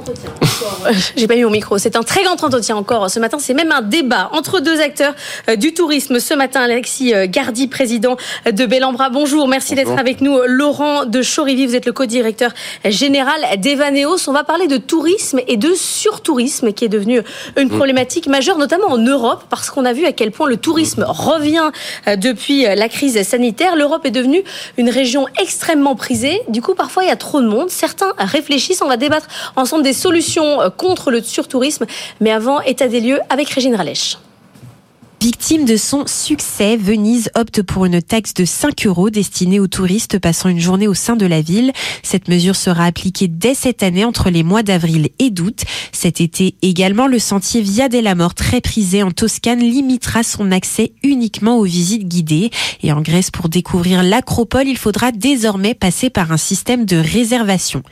Entretien. J'ai pas mis mon micro. C'est un très grand entretien encore ce matin. C'est même un débat entre deux acteurs euh, du tourisme. Ce matin, Alexis euh, Gardy, président de Bellambra. Bonjour, merci d'être avec nous. Laurent de Chorivi, vous êtes le co-directeur général d'Evaneos. On va parler de tourisme et de surtourisme qui est devenu une mm. problématique majeure, notamment en Europe, parce qu'on a vu à quel point le tourisme revient euh, depuis la crise sanitaire. L'Europe est devenue une région extrêmement prisée. Du coup, parfois, il y a trop de monde. Certains réfléchissent. On va débattre ensemble des solutions contre le surtourisme. Mais avant, état des lieux avec Régine Ralèche. Victime de son succès, Venise opte pour une taxe de 5 euros destinée aux touristes passant une journée au sein de la ville. Cette mesure sera appliquée dès cette année entre les mois d'avril et d'août. Cet été également, le sentier Via della Mort, très prisé en Toscane, limitera son accès uniquement aux visites guidées. Et en Grèce, pour découvrir l'acropole, il faudra désormais passer par un système de réservation.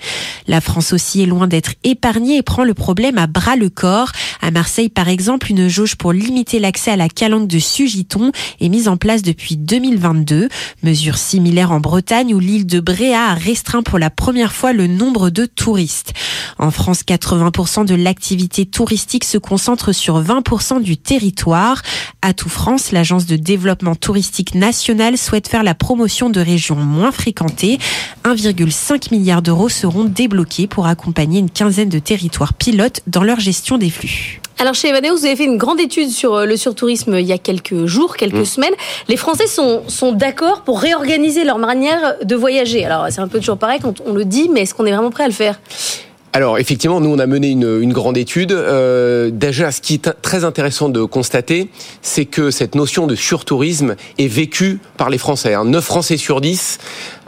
La France aussi est loin d'être épargnée et prend le problème à bras le corps. À Marseille, par exemple, une jauge pour limiter l'accès à la calanque de Sugiton est mise en place depuis 2022. Mesure similaire en Bretagne où l'île de Bréa a restreint pour la première fois le nombre de touristes. En France, 80% de l'activité touristique se concentre sur 20% du territoire. À tout France, l'agence de développement touristique national souhaite faire la promotion de régions moins fréquentées. 1,5 milliard d'euros seront débloqués pour accompagner une quinzaine de territoires pilotes dans leur gestion des flux. Alors chez Evaneos, vous avez fait une grande étude sur euh, le surtourisme il y a quelques jours, quelques mm. semaines. Les Français sont, sont d'accord pour réorganiser leur manière de voyager. Alors c'est un peu toujours pareil quand on le dit, mais est-ce qu'on est vraiment prêt à le faire? Alors effectivement, nous on a mené une, une grande étude. Euh, déjà, ce qui est très intéressant de constater, c'est que cette notion de surtourisme est vécue par les Français. Hein. 9 Français sur 10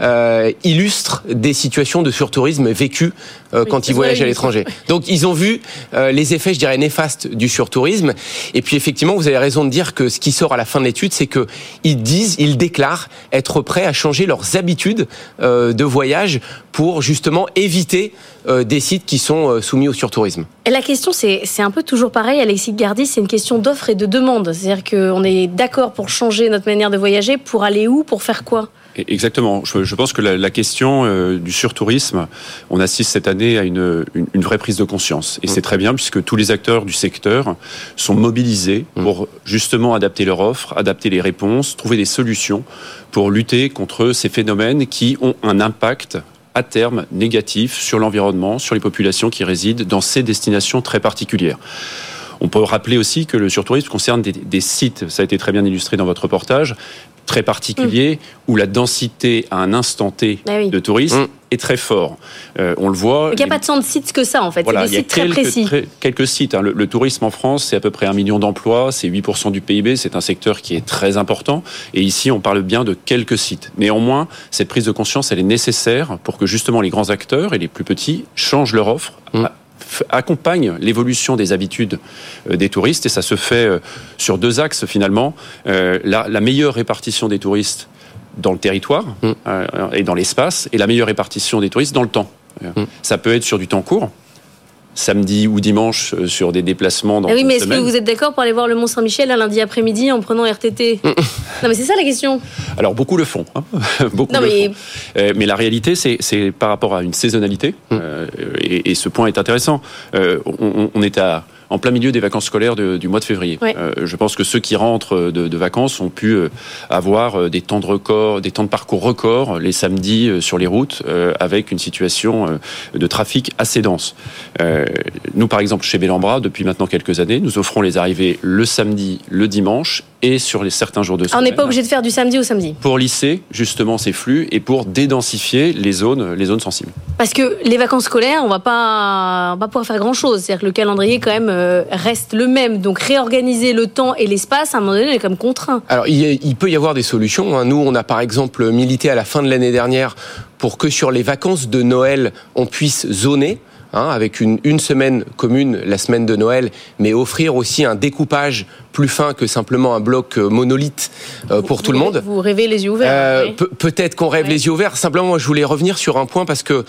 euh, illustrent des situations de surtourisme vécues euh, quand ils voyagent à l'étranger. Donc ils ont vu euh, les effets, je dirais, néfastes du surtourisme. Et puis effectivement, vous avez raison de dire que ce qui sort à la fin de l'étude, c'est que ils disent, ils déclarent être prêts à changer leurs habitudes euh, de voyage pour justement éviter des sites qui sont euh, soumis au surtourisme. Et la question, c'est un peu toujours pareil, Alexis Gardi, c'est une question d'offre et de demande. C'est-à-dire qu'on est d'accord pour changer notre manière de voyager, pour aller où, pour faire quoi? Exactement. Je, pense que la, question euh, du surtourisme, on assiste cette année à une, une, vraie prise de conscience. Et c'est mm. très bien puisque tous les acteurs du secteur sont mobilisés mm. pour justement adapter leur offre, adapter les réponses, trouver des solutions pour lutter contre ces phénomènes qui ont un impact à terme négatif sur l'environnement, sur les populations qui résident dans ces destinations très particulières. On peut rappeler aussi que le surtourisme concerne des, sites, ça a été très bien illustré dans votre reportage, très particuliers, mm. où la densité à un instant T ah de tourisme mm. Est très fort. Euh, on le voit. Il n'y a pas de de sites que ça, en fait. Voilà, il y a quelques, précis. quelques sites. Hein. Le, tourisme en France, c'est à peu près un million d'emplois, c'est 8% du PIB, c'est un secteur qui est très important. Et ici, on parle bien de quelques sites. Néanmoins, cette prise de conscience, elle est nécessaire pour que justement les grands acteurs et les plus petits changent leur offre. Mm accompagne l'évolution des habitudes euh, des touristes et ça se fait euh, sur deux axes finalement. Euh, la, la meilleure répartition des touristes dans le territoire mm. et dans l'espace et la meilleure répartition des touristes dans le temps. Mm. Ça peut être sur du temps court, samedi ou dimanche euh, sur des déplacements dans ah Oui, mais est-ce que vous êtes d'accord pour aller voir le Mont Saint-Michel un lundi après-midi en prenant RTT Non, mais c'est ça la question. Alors beaucoup le font. Hein. beaucoup le mais... Font. Euh, mais la réalité, c'est par rapport à une saisonnalité, mm. euh, et, et, ce point est intéressant. on, on est à en plein milieu des vacances scolaires du mois de février. Euh, je pense que ceux qui rentrent de, vacances ont pu euh, avoir euh, des temps de record, des temps de parcours records les samedis sur les routes, avec une situation de trafic assez dense. nous, par exemple, chez Bellambra, depuis maintenant quelques années, nous offrons les arrivées le samedi, le dimanche et sur les certains jours de semaine. On n'est pas obligé de faire du samedi au samedi. Pour lisser justement ces flux et pour dédensifier les zones, les zones sensibles. Parce que les vacances scolaires, on va pas, on va pas pouvoir faire grand chose. C'est-à-dire que le calendrier quand même euh, reste le même. Donc réorganiser le temps et l'espace, à un moment donné, est comme contraint. Alors il, peut y avoir des solutions. Hein. Nous, on a par exemple milité à la fin de l'année dernière pour que sur les vacances de Noël, on puisse zoner. Hein, avec une, une, semaine commune, la semaine de Noël, mais offrir aussi un découpage plus fin que simplement un bloc euh, monolithe euh, pour tout le monde. Vous rêvez les yeux ouverts. Euh, peut-être qu'on rêve les yeux ouverts. Simplement, je voulais revenir sur un point parce que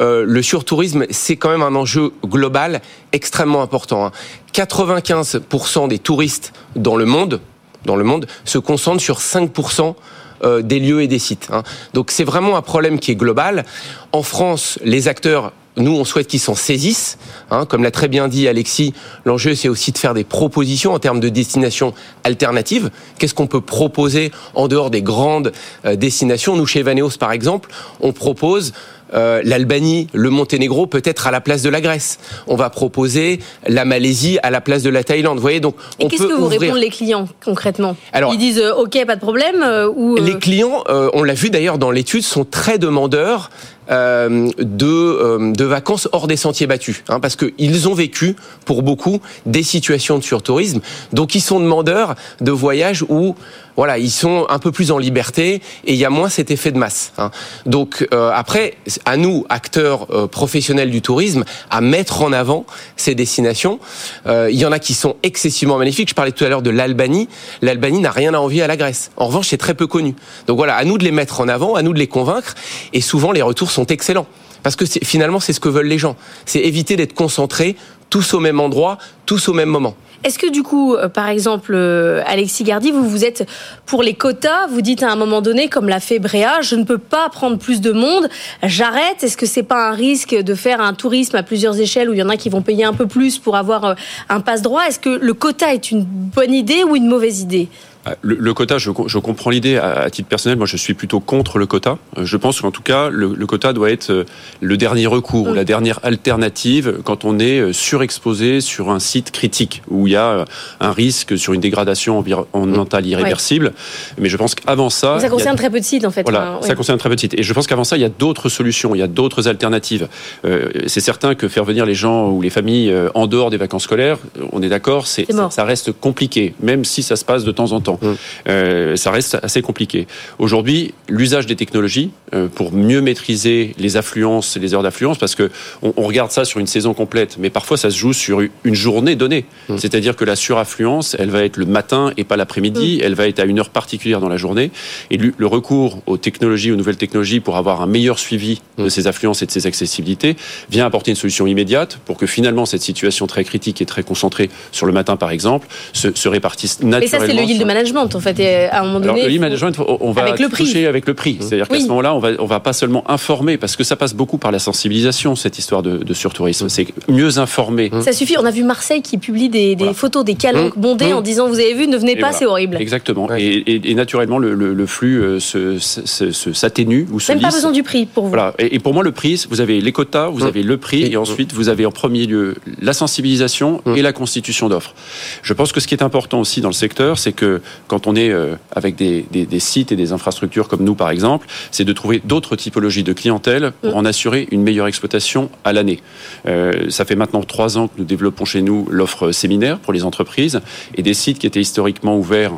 euh, le surtourisme, c'est quand même un enjeu global extrêmement important. Hein. 95% des touristes dans le monde, dans le monde, se concentrent sur 5% euh, des lieux et des sites. Hein. Donc c'est vraiment un problème qui est global. En France, les acteurs nous, on souhaite qu'ils s'en saisissent. Hein. comme l'a très bien dit Alexis, l'enjeu, c'est aussi de faire des propositions en termes de destinations alternatives. Qu'est-ce qu'on peut proposer en dehors des grandes euh, destinations? Nous, chez Vaneos, par exemple, on propose euh, l'Albanie, le Monténégro peut-être à la place de la Grèce. On va proposer la Malaisie à la place de la Thaïlande. Vous voyez donc Et qu'est-ce que vous répondent les clients concrètement? Alors, Ils disent euh, OK, pas de problème euh, ou Les clients, on l'a vu d'ailleurs dans l'étude, sont très demandeurs de, de vacances hors des sentiers battus, hein, parce qu'ils ont vécu, pour beaucoup, des situations de surtourisme. Donc ils sont demandeurs de voyages où voilà, ils sont un peu plus en liberté et il y a moins cet effet de masse. Hein. Donc euh, après, à nous, acteurs euh, professionnels du tourisme, à mettre en avant ces destinations. Euh, il y en a qui sont excessivement magnifiques. Je parlais tout à l'heure de l'Albanie. L'Albanie n'a rien à envier à la Grèce. En revanche, c'est très peu connu. Donc voilà, à nous de les mettre en avant, à nous de les convaincre. Et souvent, les retours sont excellents. Parce que finalement, c'est ce que veulent les gens. C'est éviter d'être concentrés tous au même endroit, tous au même moment. Est-ce que du coup, euh, par exemple, euh, Alexis Gardy, vous vous êtes pour les quotas, vous dites à un moment donné, comme l'a fait Bréa, je ne peux pas prendre plus de monde, j'arrête. Est-ce que c'est pas un risque de faire un tourisme à plusieurs échelles où il y en a qui vont payer un peu plus pour avoir euh, un passe droit Est-ce que le quota est une bonne idée ou une mauvaise idée? Ah, le, quota, je, comprends l'idée. À, titre personnel, moi, je suis plutôt contre le quota. Euh, je pense qu'en tout cas, le, quota doit être euh, le dernier recours, la dernière alternative quand on est euh, surexposé sur un site critique où il y a un risque sur une dégradation environnementale irréversible. Mais je pense qu'avant ça, ça concerne très peu de sites en fait. Voilà, ça concerne très peu de sites. Et je pense qu'avant ça, il y a d'autres solutions, il y a d'autres alternatives. c'est certain que faire venir les gens ou les familles en dehors des vacances scolaires, on est d'accord, c'est ça reste compliqué, même si ça se passe de temps en temps. Mmh. Euh, ça reste assez compliqué. Aujourd'hui, l'usage des technologies euh, pour mieux maîtriser les affluences et les heures d'affluence, parce que on, regarde ça sur une saison complète, mais parfois ça se joue sur une journée donnée. Mmh. C'est-à-dire que la suraffluence, elle va être le matin et pas l'après-midi, mmh. elle va être à une heure particulière dans la journée. Et le recours aux technologies, aux nouvelles technologies pour avoir un meilleur suivi de ces affluences et de ces accessibilités vient apporter une solution immédiate pour que finalement cette situation très critique et très concentrée sur le matin, par exemple, se, répartisse naturellement. Et ça, c'est le yield management, en fait. à un moment donné. le management, on va avec le toucher avec le prix. C'est-à-dire qu'à ce moment-là, on va, on va pas seulement informer, parce que ça passe beaucoup par la sensibilisation, cette histoire de, de surtourisme. C'est mieux informer. Ça suffit. On a vu Marseille qui publie des, des photos des calanques mmh. bondées mmh. en disant, vous avez vu, ne venez pas, c'est horrible. Exactement. Et, et, naturellement, le, le, flux euh, se, s'atténue ou se Même pas besoin du prix pour vous. Voilà. Et, pour moi, le prix, vous avez les quotas, vous mmh. avez le prix, et ensuite, vous avez en premier lieu la sensibilisation et la constitution d'offres. Je pense que ce qui est important aussi dans le secteur, c'est que quand on est euh, avec des, sites et des infrastructures comme nous, par exemple, c'est de trouver d'autres typologies de clientèle pour en assurer une meilleure exploitation à l'année. Euh, ça fait maintenant trois ans que nous développons chez nous l'offre séminaire pour les entreprises et des sites qui étaient historiquement ouverts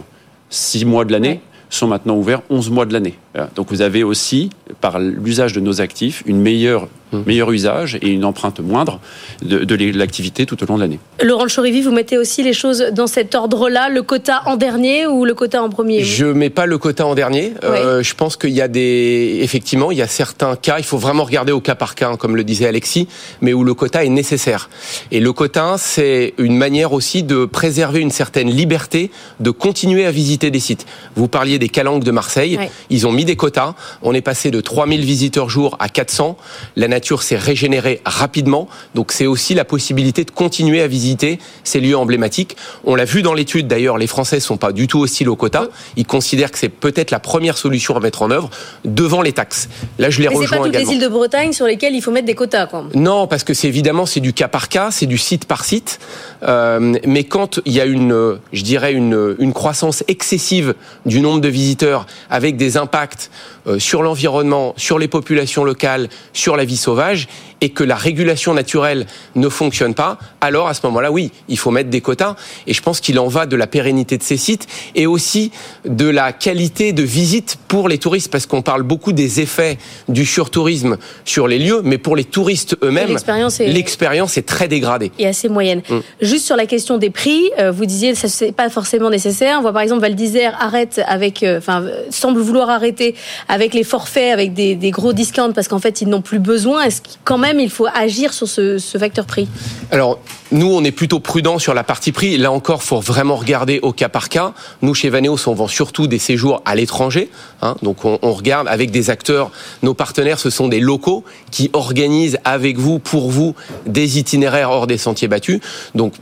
six mois de l'année. sont maintenant ouverts 11 mois de l'année. Donc vous avez aussi, par l'usage de nos actifs, une meilleure. Meilleur usage et une empreinte moindre de, l'activité tout au long de l'année. Laurent Chorivi, vous mettez aussi les choses dans cet ordre-là, le quota en dernier ou le quota en premier? Je mets pas le quota en dernier. Euh, je pense qu'il y a des, effectivement, il y a certains cas, il faut vraiment regarder au cas par cas, hein, comme le disait Alexis, mais où le quota est nécessaire. Et le quota, c'est une manière aussi de préserver une certaine liberté de continuer à visiter des sites. Vous parliez des calanques de Marseille, ils ont mis des quotas. On est passé de 3000 visiteurs jour à 400. La nature s'est régénérée rapidement. Donc c'est aussi la possibilité de continuer à visiter ces lieux emblématiques. On l'a vu dans l'étude d'ailleurs, les Français sont pas du tout hostiles au quota. Ils considèrent que c'est peut-être la première solution à mettre en œuvre devant les taxes. Là, je les Mais rejoins pas toutes les îles de Bretagne sur lesquelles il faut mettre des quotas. Quoi. Non, parce que c'est évidemment c'est du cas par cas, c'est du site par site. Euh, mais quand il y a une, je dirais une, une croissance excessive du nombre de visiteurs avec des impacts euh, sur l'environnement, sur les populations locales, sur la vie sauvage, sauvage et que la régulation naturelle ne fonctionne pas, alors à ce moment-là, oui, il faut mettre des quotas. Et je pense qu'il en va de la pérennité de ces sites et aussi de la qualité de visite pour les touristes, parce qu'on parle beaucoup des effets du surtourisme sur les lieux, mais pour les touristes eux-mêmes, l'expérience est... très dégradée. Et assez moyenne. Mm. Juste sur la question des prix, euh, vous disiez ça c'est pas forcément nécessaire. On voit par exemple Val d'Isère arrête avec, euh, enfin semble vouloir arrêter avec les forfaits, avec des, des gros discounts parce qu'en fait ils n'ont plus besoin. Est-ce que quand même il faut agir sur ce, ce facteur prix Alors, nous, on est plutôt prudent sur la partie prix. Là encore, faut vraiment regarder au cas par cas. Nous, chez Vaneos, on vend surtout des séjours à l'étranger. Hein, donc, on, on, regarde avec des acteurs. Nos partenaires, ce sont des locaux qui organisent avec vous, pour vous, des itinéraires hors des sentiers battus. Donc,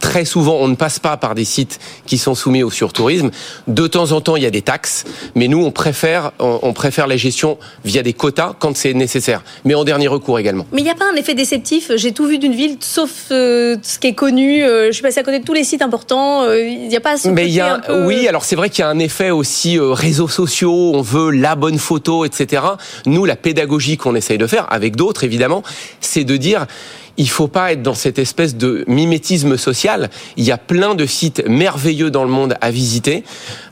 très souvent, on ne passe pas par des sites qui sont soumis au surtourisme. De temps en temps, il y a des taxes, mais nous, on préfère, on préfère la gestion via des quotas quand c'est nécessaire, mais en dernier recours également. Mais il n'y a pas un effet déceptif? J'ai tout vu d'une ville, sauf euh, ce qui est connu. Euh, je suis passé à côté de tous les sites importants. Euh, il n'y a pas ce mais il y a, un peu... Oui, alors c'est vrai qu'il y a un effet aussi euh, réseaux sociaux. On veut la bonne photo, etc. Nous, la pédagogie qu'on essaye de faire avec d'autres, évidemment, c'est de dire il faut pas être dans cette espèce de mimétisme social. Il y a plein de sites merveilleux dans le monde à visiter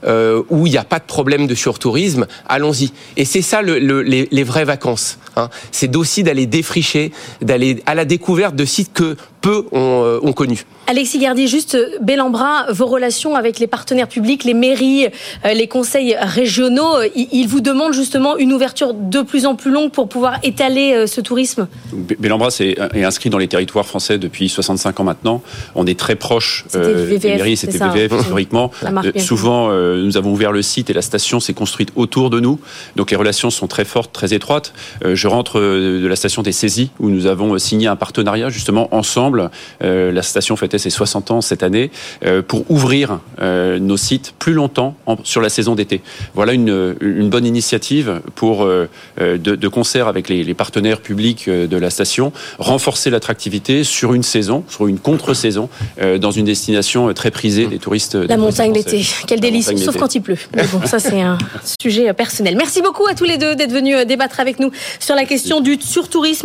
euh, où il n'y a pas de problème de surtourisme. Allons-y. Et c'est ça le, le, les, les, vraies vacances. Hein. C'est aussi d'aller défricher, d'aller à la découverte de sites que peu ont, euh, ont connu. Alexis Gardier, juste Bellambra, vos relations avec les partenaires publics, les mairies, euh, les conseils régionaux, ils vous demandent justement une ouverture de plus en plus longue pour pouvoir étaler euh, ce tourisme? Bellambra est, inscrit dans les territoires français depuis 65 ans maintenant. On est très proche euh, VVF, des mairies, c'était VVF historiquement. Euh, souvent, euh, nous avons ouvert le site et la station s'est construite autour de nous. Donc les relations sont très fortes, très étroites. Euh, je rentre de la station des saisies où nous avons signé un partenariat justement ensemble. la station fêtait ses 60 ans cette année pour ouvrir nos sites plus longtemps sur la saison d'été. Voilà une, une, bonne initiative pour de, de, concert avec les, les partenaires publics de la station renforcer l'attractivité sur une saison, sur une contre-saison, euh, dans une destination très prisée des touristes. La montagne d'été, quel délice, sauf quand il pleut. Mais bon, ça c'est un sujet personnel. Merci beaucoup à tous les deux d'être venus débattre avec nous sur la question du surtourisme.